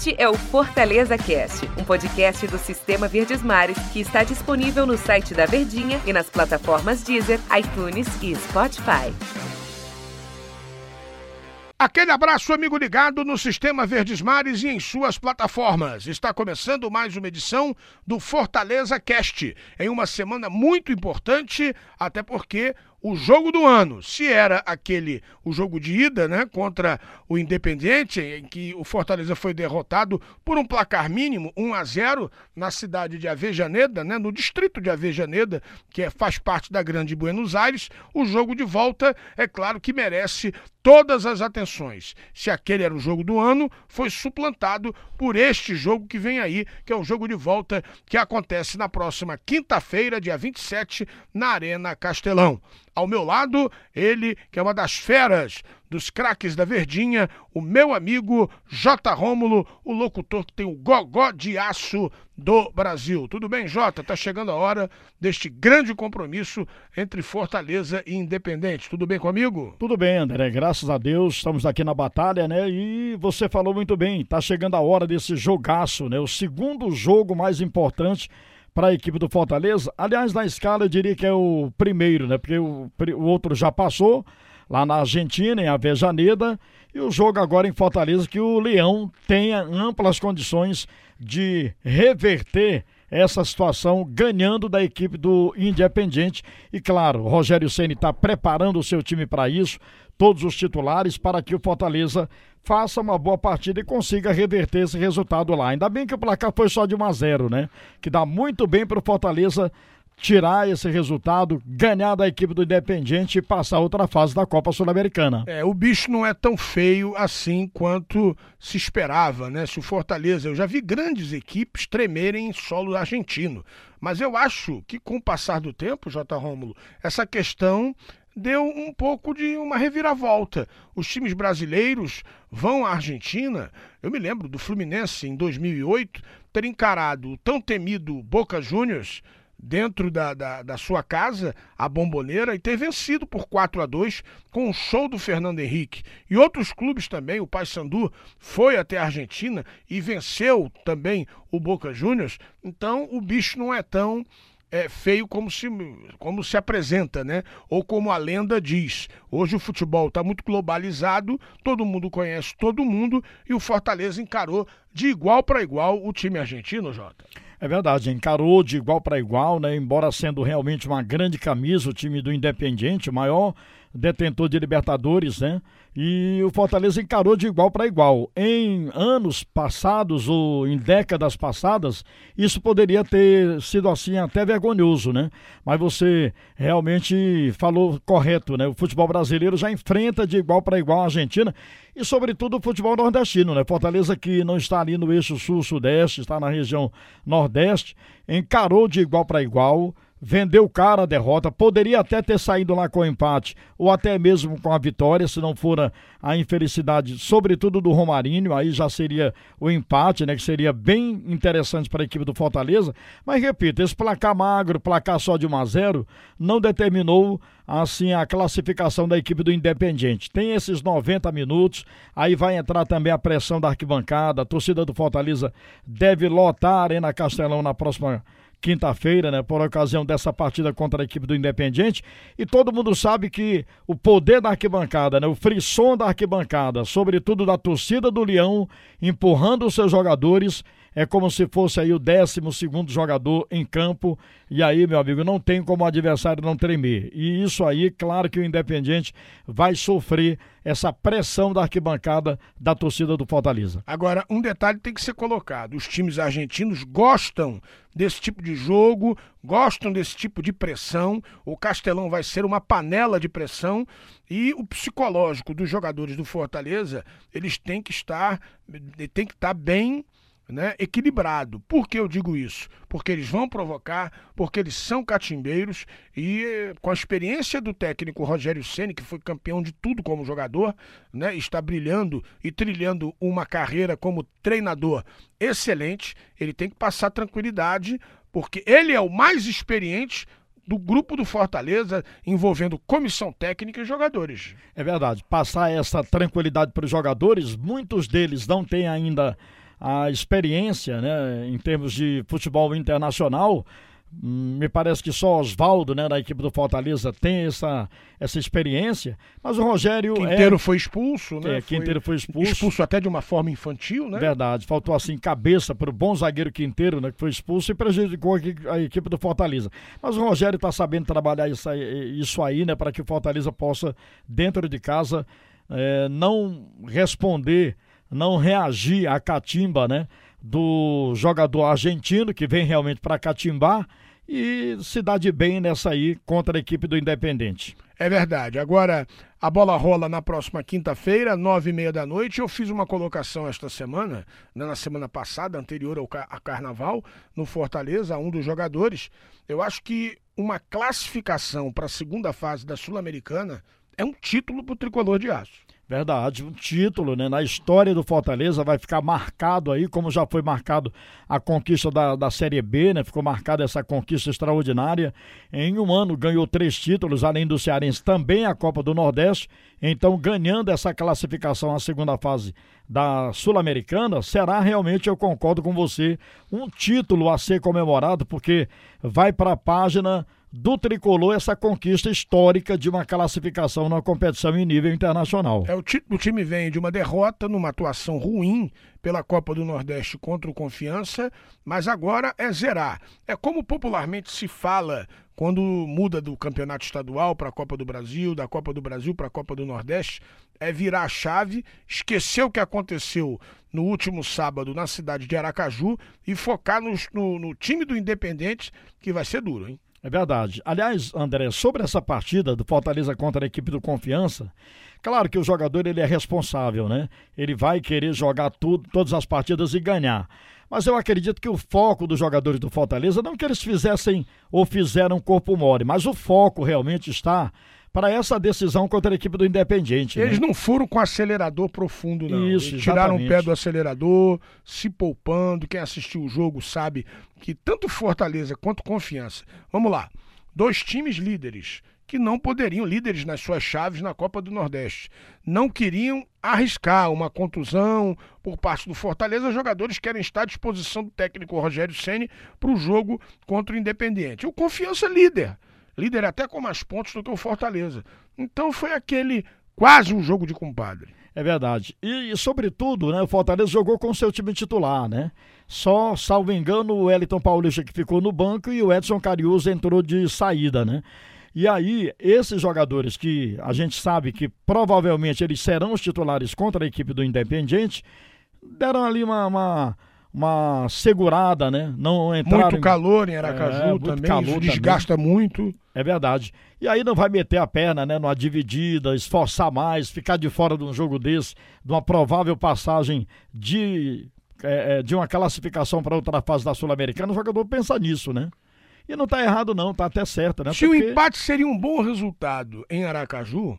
Este é o Fortaleza Cast, um podcast do Sistema Verdes Mares que está disponível no site da Verdinha e nas plataformas Deezer, iTunes e Spotify. Aquele abraço, amigo ligado no Sistema Verdes Mares e em suas plataformas. Está começando mais uma edição do Fortaleza Cast, em uma semana muito importante, até porque o jogo do ano, se era aquele o jogo de ida, né, contra o Independiente, em que o Fortaleza foi derrotado por um placar mínimo, 1 a 0, na cidade de Avejaneda, né, no distrito de Avejaneda, que é, faz parte da Grande Buenos Aires, o jogo de volta, é claro que merece todas as atenções. Se aquele era o jogo do ano, foi suplantado por este jogo que vem aí, que é o jogo de volta que acontece na próxima quinta-feira, dia 27, na Arena Castelão. Ao meu lado, ele, que é uma das feras dos craques da Verdinha, o meu amigo J. Rômulo, o locutor que tem o gogó de aço do Brasil. Tudo bem, Jota? Tá chegando a hora deste grande compromisso entre Fortaleza e Independente. Tudo bem comigo? Tudo bem, André. Graças a Deus, estamos aqui na batalha, né? E você falou muito bem, tá chegando a hora desse jogaço, né? O segundo jogo mais importante para a equipe do Fortaleza. Aliás, na escala eu diria que é o primeiro, né? Porque o, o outro já passou lá na Argentina, em Avejaneda, e o jogo agora em Fortaleza, que o Leão tenha amplas condições de reverter essa situação ganhando da equipe do Independiente. E claro, Rogério Ceni está preparando o seu time para isso, todos os titulares, para que o Fortaleza faça uma boa partida e consiga reverter esse resultado lá. Ainda bem que o placar foi só de 1 a 0, né? Que dá muito bem para o Fortaleza tirar esse resultado, ganhar da equipe do Independiente e passar outra fase da Copa Sul-Americana. É, o bicho não é tão feio assim quanto se esperava, né? Se o Fortaleza, eu já vi grandes equipes tremerem em solo argentino, mas eu acho que com o passar do tempo, J. Rômulo, essa questão deu um pouco de uma reviravolta. Os times brasileiros vão à Argentina. Eu me lembro do Fluminense em 2008 ter encarado o tão temido Boca Juniors dentro da, da, da, sua casa, a Bomboneira, e ter vencido por 4 a 2 com o show do Fernando Henrique. E outros clubes também, o Paysandu foi até a Argentina e venceu também o Boca Juniors. Então o bicho não é tão é, feio como se, como se apresenta, né? Ou como a lenda diz. Hoje o futebol está muito globalizado, todo mundo conhece todo mundo e o Fortaleza encarou de igual para igual o time argentino, Jota. É verdade, encarou de igual para igual, né? Embora sendo realmente uma grande camisa o time do Independiente, o maior detentor de Libertadores, né? E o Fortaleza encarou de igual para igual. Em anos passados ou em décadas passadas, isso poderia ter sido assim até vergonhoso, né? Mas você realmente falou correto, né? O futebol brasileiro já enfrenta de igual para igual a Argentina e sobretudo o futebol nordestino, né? Fortaleza que não está ali no eixo sul-sudeste, está na região nordeste, encarou de igual para igual vendeu cara a derrota, poderia até ter saído lá com o empate ou até mesmo com a vitória, se não for a infelicidade, sobretudo do Romarinho, aí já seria o empate, né, que seria bem interessante para a equipe do Fortaleza, mas repito, esse placar magro, placar só de 1 a 0, não determinou assim a classificação da equipe do Independiente. Tem esses 90 minutos, aí vai entrar também a pressão da arquibancada, a torcida do Fortaleza deve lotar a Arena Castelão na próxima quinta-feira, né, por ocasião dessa partida contra a equipe do Independiente. E todo mundo sabe que o poder da arquibancada, né, o frisson da arquibancada, sobretudo da torcida do Leão, empurrando os seus jogadores, é como se fosse aí o 12 segundo jogador em campo. E aí, meu amigo, não tem como o adversário não tremer. E isso aí, claro que o Independiente vai sofrer essa pressão da arquibancada da torcida do Fortaleza. Agora, um detalhe tem que ser colocado: os times argentinos gostam desse tipo de jogo, gostam desse tipo de pressão. O Castelão vai ser uma panela de pressão e o psicológico dos jogadores do Fortaleza, eles têm que estar, tem que estar bem né, equilibrado. Por que eu digo isso? Porque eles vão provocar, porque eles são catimbeiros e com a experiência do técnico Rogério Ceni, que foi campeão de tudo como jogador, né, está brilhando e trilhando uma carreira como treinador excelente, ele tem que passar tranquilidade, porque ele é o mais experiente do grupo do Fortaleza envolvendo comissão técnica e jogadores. É verdade. Passar essa tranquilidade para os jogadores, muitos deles não têm ainda a experiência, né, em termos de futebol internacional, hum, me parece que só Oswaldo, né, da equipe do Fortaleza, tem essa, essa experiência. Mas o Rogério. Quinteiro é... foi expulso, né? É, Quinteiro foi expulso. Expulso até de uma forma infantil, né? Verdade. Faltou assim cabeça para o bom zagueiro Quinteiro, né? Que foi expulso e prejudicou a equipe do Fortaleza. Mas o Rogério está sabendo trabalhar isso aí, isso aí né? Para que o Fortaleza possa, dentro de casa, é, não responder não reagir à catimba, né? Do jogador argentino que vem realmente para catimbar e se dá de bem nessa aí contra a equipe do Independente. É verdade. Agora, a bola rola na próxima quinta-feira, nove e meia da noite. Eu fiz uma colocação esta semana, né, na semana passada, anterior ao a Carnaval, no Fortaleza, a um dos jogadores. Eu acho que uma classificação para a segunda fase da Sul-Americana é um título para o tricolor de aço. Verdade, um título, né? Na história do Fortaleza vai ficar marcado aí, como já foi marcado a conquista da, da Série B, né? Ficou marcada essa conquista extraordinária. Em um ano ganhou três títulos, além do Cearense, também a Copa do Nordeste. Então, ganhando essa classificação à segunda fase da Sul-Americana, será realmente, eu concordo com você, um título a ser comemorado, porque vai para a página do tricolor essa conquista histórica de uma classificação na competição em nível internacional. É, o, o time vem de uma derrota numa atuação ruim pela Copa do Nordeste contra o Confiança, mas agora é zerar. É como popularmente se fala quando muda do campeonato estadual para a Copa do Brasil, da Copa do Brasil para a Copa do Nordeste, é virar a chave, esquecer o que aconteceu no último sábado na cidade de Aracaju e focar no, no, no time do Independente, que vai ser duro, hein? É verdade. Aliás, André, sobre essa partida do Fortaleza contra a equipe do Confiança, claro que o jogador ele é responsável, né? Ele vai querer jogar tudo, todas as partidas e ganhar. Mas eu acredito que o foco dos jogadores do Fortaleza, não que eles fizessem ou fizeram corpo mole, mas o foco realmente está para essa decisão contra a equipe do Independiente. Né? Eles né? não foram com acelerador profundo, não. Isso, Eles tiraram o pé do acelerador, se poupando. Quem assistiu o jogo sabe que tanto Fortaleza quanto Confiança. Vamos lá. Dois times líderes que não poderiam, líderes nas suas chaves na Copa do Nordeste, não queriam arriscar uma contusão por parte do Fortaleza. Os jogadores querem estar à disposição do técnico Rogério Ceni para o jogo contra o Independiente. O Confiança líder líder até com mais pontos do que o Fortaleza. Então foi aquele quase um jogo de compadre. É verdade. E, e, sobretudo, né, o Fortaleza jogou com seu time titular, né? Só, salvo engano, o Wellington Paulista que ficou no banco e o Edson Cariuso entrou de saída, né? E aí, esses jogadores que a gente sabe que provavelmente eles serão os titulares contra a equipe do Independiente, deram ali uma, uma uma segurada, né? Não entraram muito calor em Aracaju é, também, calor isso desgasta também. muito. É verdade. E aí não vai meter a perna, né, numa dividida, esforçar mais, ficar de fora de um jogo desse, de uma provável passagem de é, é de uma classificação para outra fase da Sul-Americana, o jogador pensa nisso, né? E não está errado não, está até certo, né? Se Porque... o empate seria um bom resultado em Aracaju,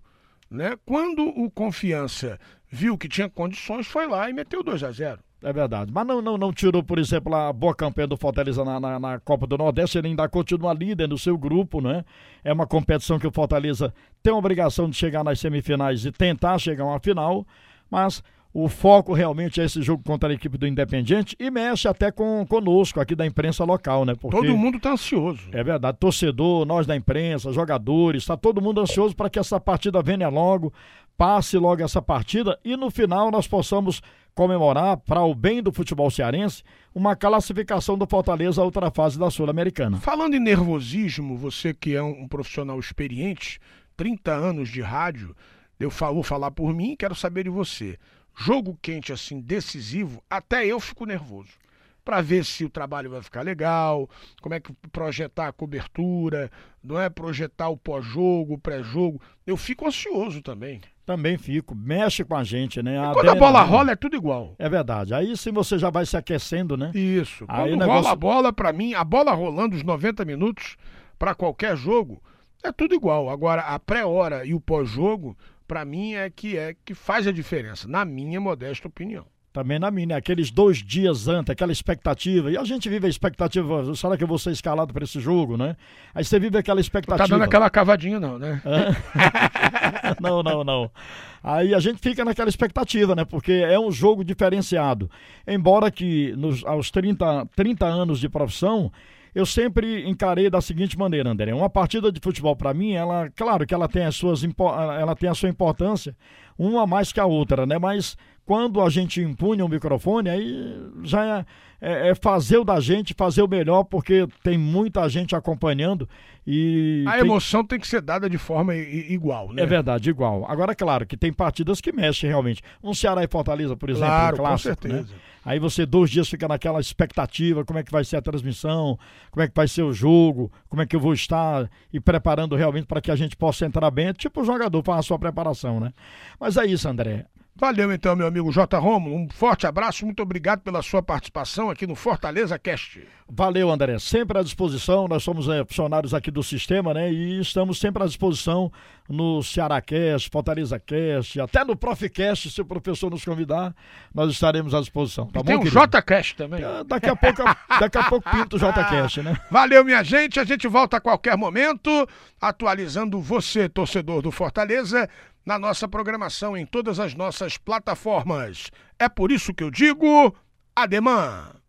né? Quando o Confiança viu que tinha condições, foi lá e meteu 2 a 0. É verdade. Mas não, não, não tirou, por exemplo, a boa campanha do Fortaleza na, na, na, Copa do Nordeste. Ele ainda continua líder no seu grupo, né? É uma competição que o Fortaleza tem a obrigação de chegar nas semifinais e tentar chegar a uma final. Mas o foco realmente é esse jogo contra a equipe do Independiente e mexe até com conosco aqui da imprensa local, né? Porque todo mundo está ansioso. É verdade. Torcedor, nós da imprensa, jogadores, está todo mundo ansioso para que essa partida venha logo, passe logo essa partida e no final nós possamos comemorar, para o bem do futebol cearense, uma classificação do Fortaleza à outra fase da Sul-Americana. Falando em nervosismo, você que é um profissional experiente, 30 anos de rádio, eu vou falar por mim, quero saber de você. Jogo quente assim, decisivo, até eu fico nervoso para ver se o trabalho vai ficar legal, como é que projetar a cobertura, não é projetar o pós-jogo, o pré-jogo. Eu fico ansioso também. Também fico, mexe com a gente, né? A quando a bola rola é tudo igual. É verdade. Aí sim você já vai se aquecendo, né? Isso. Quando Aí rola negócio... a bola, para mim, a bola rolando os 90 minutos para qualquer jogo, é tudo igual. Agora, a pré-hora e o pós-jogo, para mim, é que é que faz a diferença, na minha modesta opinião. Também na minha, né? aqueles dois dias antes, aquela expectativa. E a gente vive a expectativa, será que eu vou ser escalado para esse jogo, né? Aí você vive aquela expectativa. Não tá dando aquela cavadinha, não, né? não, não, não. Aí a gente fica naquela expectativa, né? Porque é um jogo diferenciado. Embora que nos, aos 30, 30 anos de profissão, eu sempre encarei da seguinte maneira, André. Uma partida de futebol para mim, ela, claro que ela tem as suas ela tem a sua importância, uma mais que a outra, né? Mas quando a gente impunha o microfone, aí já é, é, é, fazer o da gente, fazer o melhor, porque tem muita gente acompanhando e. A tem... emoção tem que ser dada de forma igual, né? É verdade, igual. Agora, claro, que tem partidas que mexem realmente. Um Ceará e Fortaleza, por exemplo, claro, clássico, com né? certeza. Né? Aí você dois dias fica naquela expectativa, como é que vai ser a transmissão, como é que vai ser o jogo, como é que eu vou estar e preparando realmente para que a gente possa entrar bem, tipo o jogador faz a sua preparação, né? Mas é isso, André. Valeu então, meu amigo J. Romulo. Um forte abraço, muito obrigado pela sua participação aqui no Fortaleza Cast. Valeu, André. Sempre à disposição. Nós somos é, funcionários aqui do sistema, né? E estamos sempre à disposição no Ceará Cast, Fortaleza Cast, até no Profcast, se o professor nos convidar, nós estaremos à disposição. Tá e bom, tem o J Cast também. É, daqui a pouco, daqui a pouco pinto o J Cast, né? Valeu, minha gente. A gente volta a qualquer momento, atualizando você, torcedor do Fortaleza na nossa programação em todas as nossas plataformas. É por isso que eu digo, ademã!